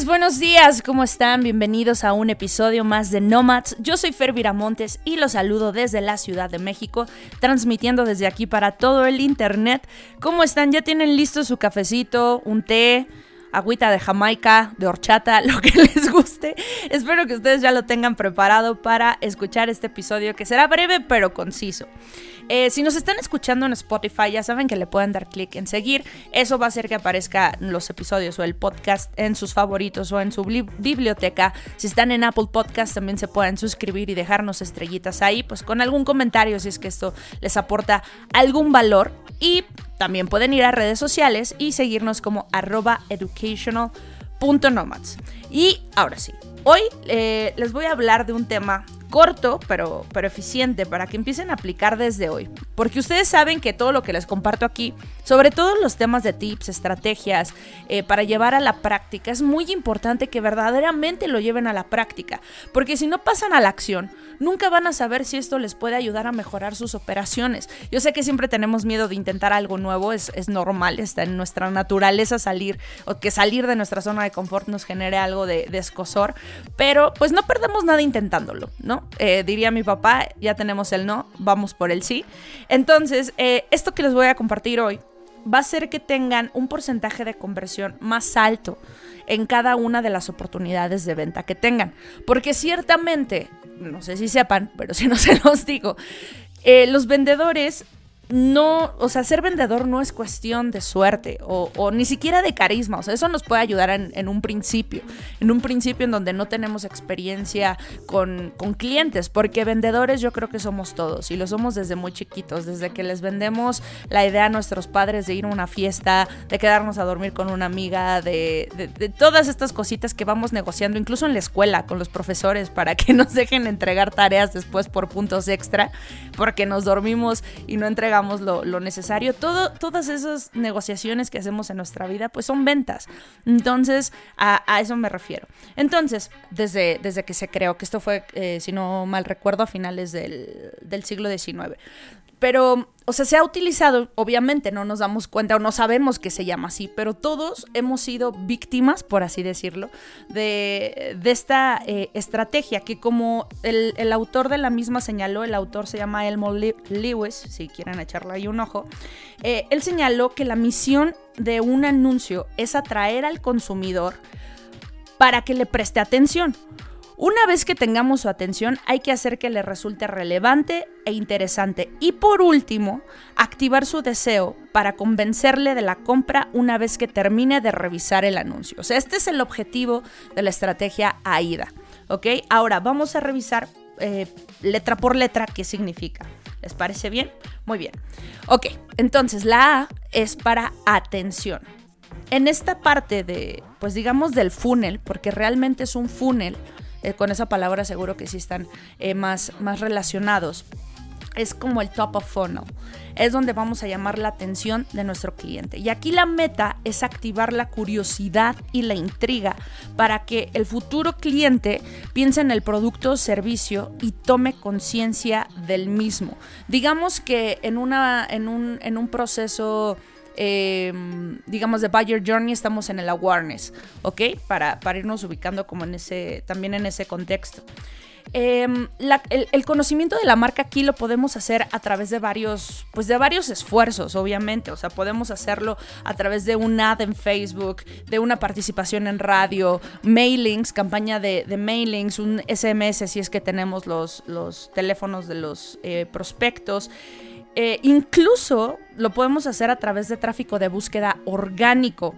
Buenos días, ¿cómo están? Bienvenidos a un episodio más de Nomads. Yo soy Fer Viramontes y los saludo desde la Ciudad de México, transmitiendo desde aquí para todo el internet. ¿Cómo están? ¿Ya tienen listo su cafecito, un té? agüita de Jamaica, de horchata, lo que les guste. Espero que ustedes ya lo tengan preparado para escuchar este episodio que será breve pero conciso. Eh, si nos están escuchando en Spotify, ya saben que le pueden dar clic en seguir. Eso va a hacer que aparezca los episodios o el podcast en sus favoritos o en su biblioteca. Si están en Apple Podcast, también se pueden suscribir y dejarnos estrellitas ahí, pues con algún comentario si es que esto les aporta algún valor. Y también pueden ir a redes sociales y seguirnos como arroba educational.nomads. Y ahora sí, hoy eh, les voy a hablar de un tema corto, pero, pero eficiente, para que empiecen a aplicar desde hoy. Porque ustedes saben que todo lo que les comparto aquí, sobre todo los temas de tips, estrategias, eh, para llevar a la práctica, es muy importante que verdaderamente lo lleven a la práctica. Porque si no pasan a la acción, nunca van a saber si esto les puede ayudar a mejorar sus operaciones. Yo sé que siempre tenemos miedo de intentar algo nuevo, es, normal, está en nuestra naturaleza salir, o que salir de nuestra zona de confort nos genere algo de, de escosor, pero pues no perdemos nada intentándolo, ¿no? Eh, diría mi papá, ya tenemos el no, vamos por el sí. Entonces, eh, esto que les voy a compartir hoy va a hacer que tengan un porcentaje de conversión más alto en cada una de las oportunidades de venta que tengan. Porque ciertamente, no sé si sepan, pero si no se los digo, eh, los vendedores no, o sea, ser vendedor no es cuestión de suerte o, ni siquiera de carisma, o sea, eso nos puede ayudar en, un principio, en un principio en donde no tenemos experiencia con, clientes, porque vendedores yo creo que somos todos y lo somos desde muy chiquitos, desde que les vendemos la idea a nuestros padres de ir a una fiesta, de quedarnos a dormir con una amiga, de, de todas estas cositas que vamos negociando, incluso en la escuela con los profesores para que nos dejen entregar tareas después por puntos extra, porque nos dormimos y no entregamos lo, necesario. Todo, todas esas negociaciones que hacemos en nuestra vida, pues son ventas. Entonces, a, eso me refiero. Entonces, desde, desde que se creó, que esto fue, eh, si no mal recuerdo, a finales del, del siglo XIX, pero, o sea, se ha utilizado, obviamente no nos damos cuenta o no sabemos que se llama así, pero todos hemos sido víctimas, por así decirlo, de, esta eh, estrategia que como el, autor de la misma señaló, el autor se llama Elmo Lewis, si quieren echarle ahí un ojo, eh, él señaló que la misión de un anuncio es atraer al consumidor para que le preste atención. Una vez que tengamos su atención, hay que hacer que le resulte relevante e interesante. Y por último, activar su deseo para convencerle de la compra una vez que termine de revisar el anuncio. O sea, este es el objetivo de la estrategia AIDA. ¿Ok? Ahora vamos a revisar eh, letra por letra qué significa. ¿Les parece bien? Muy bien. Ok, entonces la A es para atención. En esta parte de, pues digamos, del funnel, porque realmente es un funnel, eh, con esa palabra seguro que sí están eh, más, más relacionados. Es como el top of funnel. Es donde vamos a llamar la atención de nuestro cliente. Y aquí la meta es activar la curiosidad y la intriga para que el futuro cliente piense en el producto o servicio y tome conciencia del mismo. Digamos que en, una, en, un, en un proceso Em, digamos, de Buyer Journey, estamos en el awareness, ¿ok? Para, irnos ubicando como en ese, también en ese contexto. Em, el, conocimiento de la marca aquí lo podemos hacer a través de varios, pues de varios esfuerzos, obviamente. O sea, podemos hacerlo a través de un ad en Facebook, de una participación en radio, mailings, campaña de, mailings, un SMS si es que tenemos los, los teléfonos de los eh, prospectos. Eh, incluso lo podemos hacer a través de tráfico de búsqueda orgánico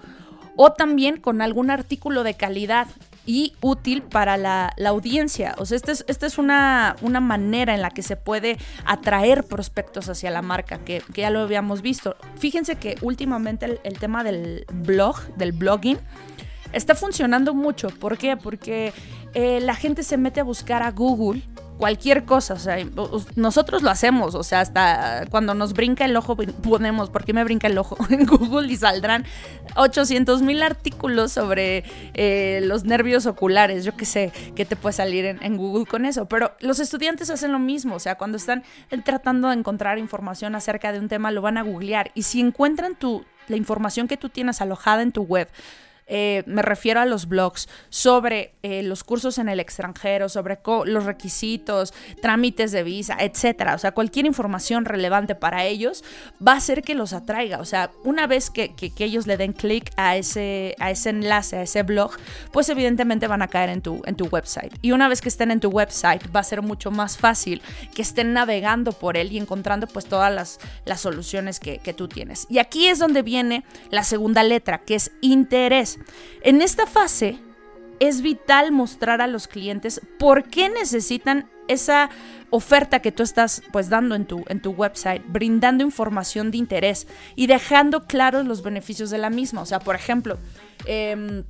o también con algún artículo de calidad. y útil para la, audiencia. O sea, esta es, es una, una, manera en la que se puede atraer prospectos hacia la marca, que, ya lo habíamos visto. Fíjense que últimamente el, tema del blog, del blogging, está funcionando mucho. ¿Por qué? Porque eh, la gente se mete a buscar a Google cualquier cosa, o sea, nosotros lo hacemos, o sea, hasta cuando nos brinca el ojo ponemos, ¿por qué me brinca el ojo? en Google y saldrán 800 mil artículos sobre eh, los nervios oculares, yo qué sé, qué te puede salir en, Google con eso, pero los estudiantes hacen lo mismo, o sea, cuando están tratando de encontrar información acerca de un tema, lo van a googlear y si encuentran tu, la información que tú tienes alojada en tu web, eh, me refiero a los blogs, sobre eh, los cursos en el extranjero, sobre los requisitos, trámites de visa, etcétera. O sea, cualquier información relevante para ellos va a hacer que los atraiga. O sea, una vez que, ellos le den clic a ese, a ese enlace, a ese blog, pues evidentemente van a caer en tu, en tu website. Y una vez que estén en tu website, va a ser mucho más fácil que estén navegando por él y encontrando pues todas las, las soluciones que, que tú tienes. Y aquí es donde viene la segunda letra, que es interés. En esta fase es vital mostrar a los clientes por qué necesitan esa oferta que tú estás pues dando en tu, en tu website, brindando información de interés y dejando claros los beneficios de la misma. O sea, por ejemplo, em,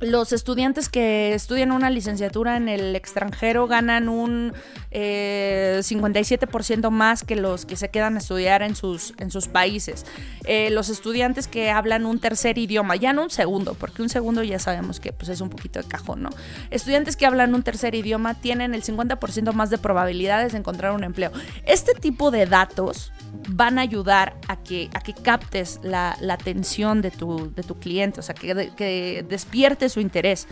los estudiantes que estudian una licenciatura en el extranjero ganan un 57% eh, más que los que se quedan a estudiar en sus, en sus países. Eh, los estudiantes que hablan un tercer idioma, ya no un segundo, porque un segundo ya sabemos que pues, es un poquito de cajón, ¿no? Estudiantes que hablan un tercer idioma tienen el 50% más de probabilidades encontrar un empleo. Este tipo de datos van a ayudar a que, a que captes la, atención de tu, de tu cliente, o sea, que, que despiertes su interés.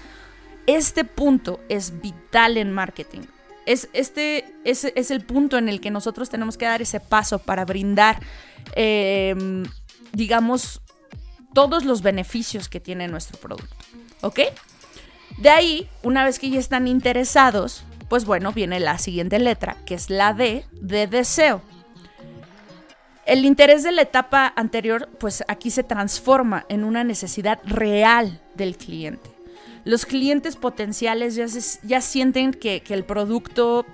Este punto es vital en marketing. Es, este es, es, el punto en el que nosotros tenemos que dar ese paso para brindar, em, digamos, todos los beneficios que tiene nuestro producto. ¿Ok? De ahí, una vez que ya están interesados, pues bueno, viene la siguiente letra, que es la D de deseo. El interés de la etapa anterior, pues aquí se transforma en una necesidad real del cliente los clientes potenciales ya, sienten que, el producto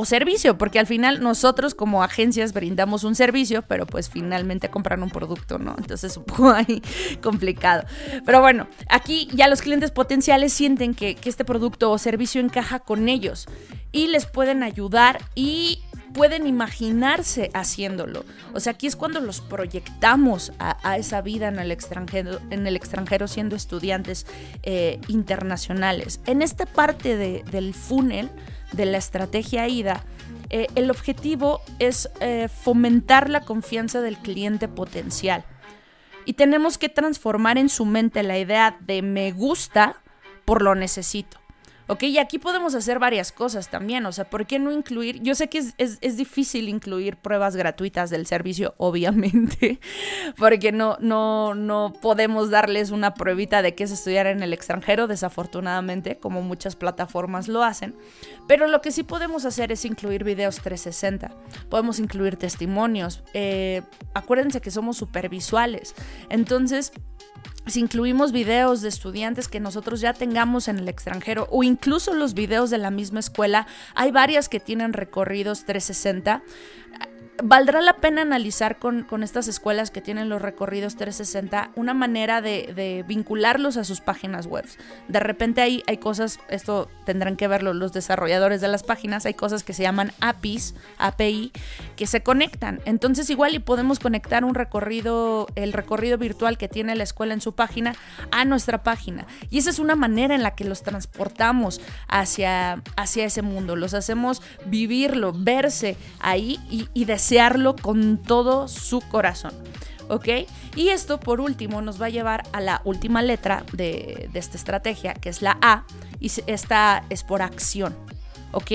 o servicio, porque al final nosotros como agencias brindamos un servicio, pero pues finalmente compran un producto, ¿no? Entonces es un poco ahí complicado. Pero bueno, aquí ya los clientes potenciales sienten que, que este producto o servicio encaja con ellos y les pueden ayudar y pueden imaginarse haciéndolo. O sea, aquí es cuando los proyectamos a, esa vida en el extranjero, en el extranjero siendo estudiantes eh, internacionales. En esta parte del funnel, de la estrategia IDA, eh, el objetivo es eh, fomentar la confianza del cliente potencial. Y tenemos que transformar en su mente la idea de me gusta por lo necesito. Ok, y aquí podemos hacer varias cosas también, o sea, ¿por qué no incluir? Yo sé que es, difícil incluir pruebas gratuitas del servicio, obviamente, porque no, no, no podemos darles una pruebita de qué es estudiar en el extranjero, desafortunadamente, como muchas plataformas lo hacen, pero lo que sí podemos hacer es incluir videos 360, podemos incluir testimonios, eh, acuérdense que somos supervisuales, entonces si incluimos videos de estudiantes que nosotros ya tengamos en el extranjero o incluso los videos de la misma escuela, hay varias que tienen recorridos 360 valdrá la pena analizar con, estas escuelas que tienen los recorridos 360 una manera de, vincularlos a sus páginas web. De repente hay, hay cosas, esto tendrán que verlo los desarrolladores de las páginas, hay cosas que se llaman APIs, API, que se conectan. Entonces igual y podemos conectar un recorrido, el recorrido virtual que tiene la escuela en su página a nuestra página. Y esa es una manera en la que los transportamos hacia, hacia ese mundo, los hacemos vivirlo, verse ahí y, y desearlo con todo su corazón. ¿Ok? Y esto por último nos va a llevar a la última letra de, esta estrategia, que es la A, y esta es por acción. ¿Ok?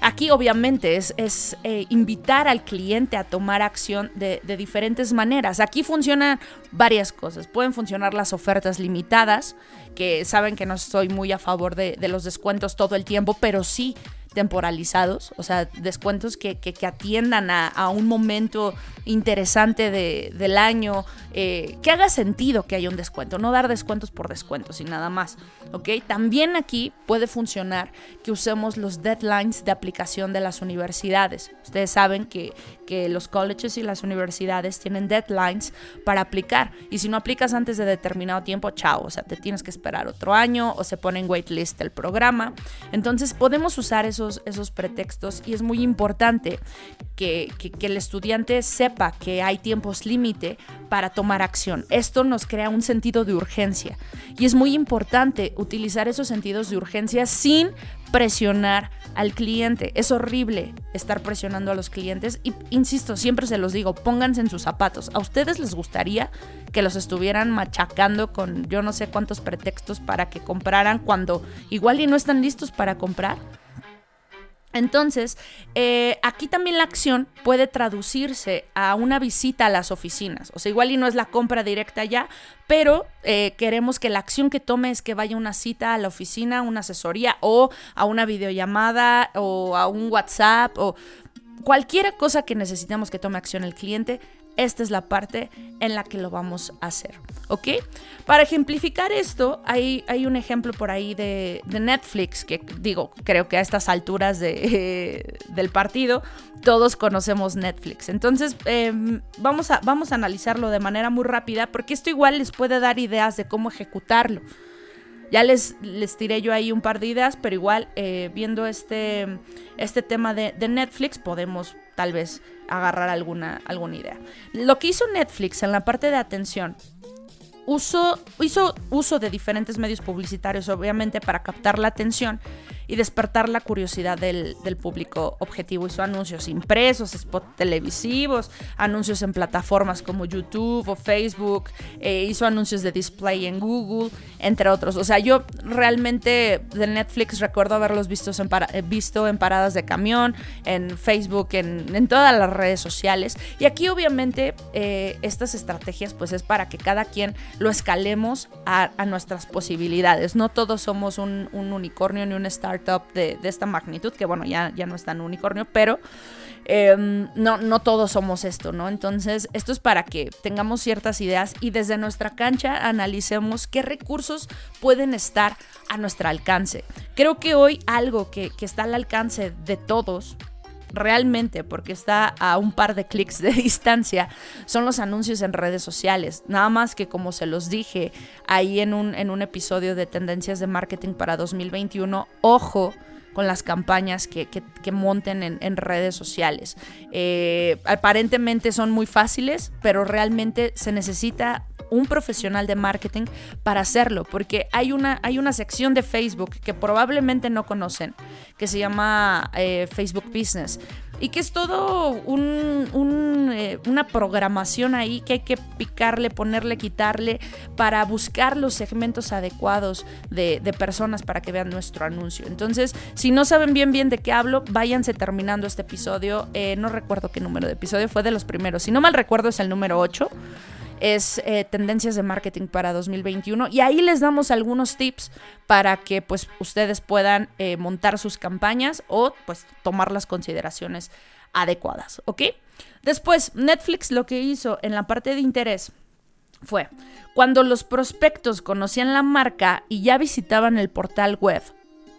Aquí obviamente es, es eh, invitar al cliente a tomar acción de, diferentes maneras. Aquí funcionan varias cosas. Pueden funcionar las ofertas limitadas, que saben que no estoy muy a favor de, de los descuentos todo el tiempo, pero sí temporalizados, o sea, descuentos que, que, atiendan a, a, un momento interesante de, del año, eh, que haga sentido que haya un descuento, no dar descuentos por descuentos y nada más, ¿ok? También aquí puede funcionar que usemos los deadlines de aplicación de las universidades. Ustedes saben que, que los colleges y las universidades tienen deadlines para aplicar y si no aplicas antes de determinado tiempo, chao, o sea, te tienes que esperar otro año o se pone en waitlist el programa. Entonces podemos usar esos, esos pretextos y es muy importante que, que el estudiante sepa que hay tiempos límite para tomar acción. Esto nos crea un sentido de urgencia y es muy importante utilizar esos sentidos de urgencia sin presionar al cliente. Es horrible estar presionando a los clientes y, insisto, siempre se los digo, pónganse en sus zapatos. ¿A ustedes les gustaría que los estuvieran machacando con yo no sé cuántos pretextos para que compraran cuando igual y no están listos para comprar? Entonces, eh, aquí también la acción puede traducirse a una visita a las oficinas. O sea, igual y no es la compra directa ya, pero eh, queremos que la acción que tome es que vaya una cita a la oficina, una asesoría o a una videollamada o a un WhatsApp o cualquier cosa que necesitemos que tome acción el cliente esta es la parte en la que lo vamos a hacer, ¿ok? Para ejemplificar esto, hay, un ejemplo por ahí de, Netflix, que digo, creo que a estas alturas de, del partido todos conocemos Netflix. Entonces, em, vamos, a, vamos a analizarlo de manera muy rápida, porque esto igual les puede dar ideas de cómo ejecutarlo. Ya les, les tiré yo ahí un par de ideas, pero igual eh, viendo este, este tema de Netflix podemos tal vez agarrar alguna, alguna idea. Lo que hizo Netflix en la parte de atención Uso, hizo uso de diferentes medios publicitarios, obviamente, para captar la atención y despertar la curiosidad del, público objetivo. Hizo anuncios impresos, spots televisivos, anuncios en plataformas como YouTube o Facebook, eh, hizo anuncios de display en Google, entre otros. O sea, yo realmente de Netflix recuerdo haberlos visto en, eh, visto en paradas de camión, en Facebook, en, todas las redes sociales. Y aquí obviamente eh, estas estrategias pues es para que cada quien lo escalemos a, nuestras posibilidades. No todos somos un, un unicornio ni un startup de, esta magnitud, que bueno, ya, ya no es tan unicornio, pero em, no, no todos somos esto, ¿no? Entonces, esto es para que tengamos ciertas ideas y desde nuestra cancha analicemos qué recursos pueden estar a nuestro alcance. Creo que hoy algo que, que está al alcance de todos, realmente, porque está a un par de clics de distancia, son los anuncios en redes sociales. Nada más que como se los dije ahí en un, en un episodio de Tendencias de Marketing para 2021, ojo con las campañas que, monten en, redes sociales. Eh, aparentemente son muy fáciles, pero realmente se necesita un profesional de marketing para hacerlo, porque hay una, hay una sección de Facebook que probablemente no conocen, que se llama eh, Facebook Business y que es todo eh, una programación ahí que hay que picarle, ponerle, quitarle para buscar los segmentos adecuados de, personas para que vean nuestro anuncio. Entonces, si no saben bien bien de qué hablo, váyanse terminando este episodio. Eh, no recuerdo qué número de episodio fue de los primeros. Si no mal recuerdo es el número 8 es eh, tendencias de marketing para 2021 y ahí les damos algunos tips para que pues ustedes puedan eh, montar sus campañas o pues tomar las consideraciones adecuadas, ¿ok? Después, Netflix lo que hizo en la parte de interés fue cuando los prospectos conocían la marca y ya visitaban el portal web,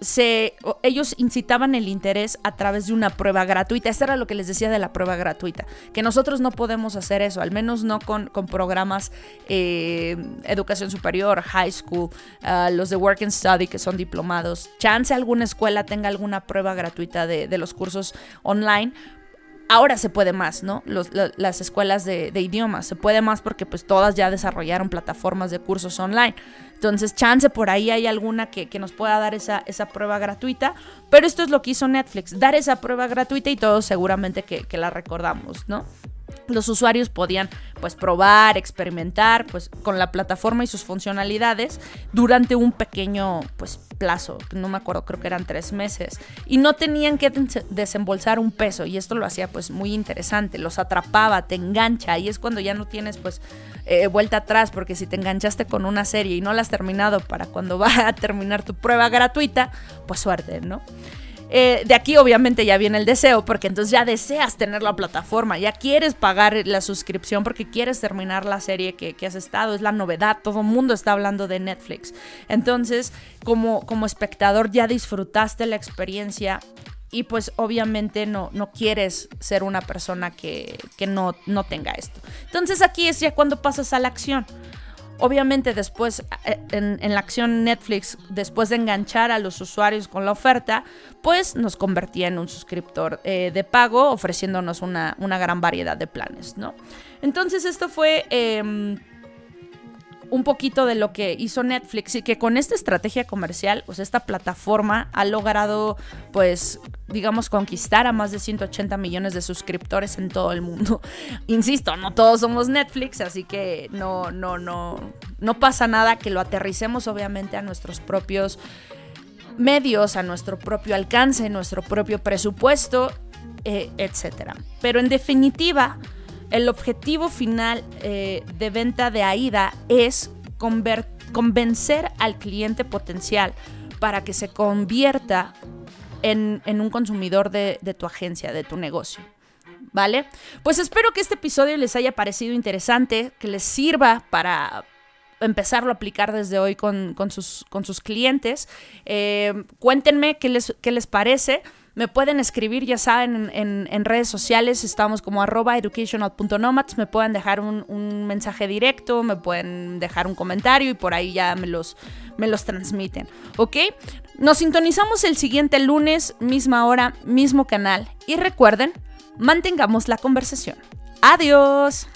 se, ellos incitaban el interés a través de una prueba gratuita. Eso era lo que les decía de la prueba gratuita, que nosotros no podemos hacer eso, al menos no con, programas eh, educación superior, high school, ah, los de work and study que son diplomados. Chance alguna escuela tenga alguna prueba gratuita de, de los cursos online, ahora se puede más, ¿no? las escuelas de, idiomas, se puede más porque pues todas ya desarrollaron plataformas de cursos online. Entonces, chance por ahí hay alguna que, nos pueda dar esa, esa, prueba gratuita, pero esto es lo que hizo Netflix, dar esa prueba gratuita y todos seguramente que, que la recordamos, ¿no? Los usuarios podían pues probar, experimentar pues con la plataforma y sus funcionalidades durante un pequeño pues plazo, no me acuerdo, creo que eran tres meses y no tenían que desembolsar un peso y esto lo hacía pues muy interesante, los atrapaba, te engancha y es cuando ya no tienes pues eh, vuelta atrás porque si te enganchaste con una serie y no la has terminado para cuando va a terminar tu prueba gratuita, pues suerte, ¿no? Eh, de aquí obviamente ya viene el deseo, porque entonces ya deseas tener la plataforma, ya quieres pagar la suscripción porque quieres terminar la serie que, has estado, es la novedad, todo el mundo está hablando de Netflix. Entonces, como, como espectador ya disfrutaste la experiencia y pues obviamente no, no quieres ser una persona que, no, no tenga esto. Entonces aquí es ya cuando pasas a la acción. Obviamente después, eh, en, la acción Netflix, después de enganchar a los usuarios con la oferta, pues nos convertía en un suscriptor eh, de pago, ofreciéndonos una, gran variedad de planes, ¿no? Entonces esto fue... Em, un poquito de lo que hizo Netflix y que con esta estrategia comercial, pues esta plataforma ha logrado, pues, digamos, conquistar a más de 180 millones de suscriptores en todo el mundo. Insisto, no todos somos Netflix, así que no, no, no, no pasa nada que lo aterricemos obviamente a nuestros propios medios, a nuestro propio alcance, nuestro propio presupuesto, eh, etc. Pero en definitiva, el objetivo final eh, de venta de AIDA es convencer al cliente potencial para que se convierta en, un consumidor de, tu agencia, de tu negocio. ¿Vale? Pues espero que este episodio les haya parecido interesante, que les sirva para empezarlo a aplicar desde hoy con, sus, clientes. Eh, cuéntenme qué les, qué les parece. Me pueden escribir, ya saben, en, redes sociales, estamos como arroba educational.nomads, me pueden dejar un, mensaje directo, me pueden dejar un comentario y por ahí ya me los, me los transmiten, ¿ok? Nos sintonizamos el siguiente lunes, misma hora, mismo canal y recuerden, mantengamos la conversación. Adiós.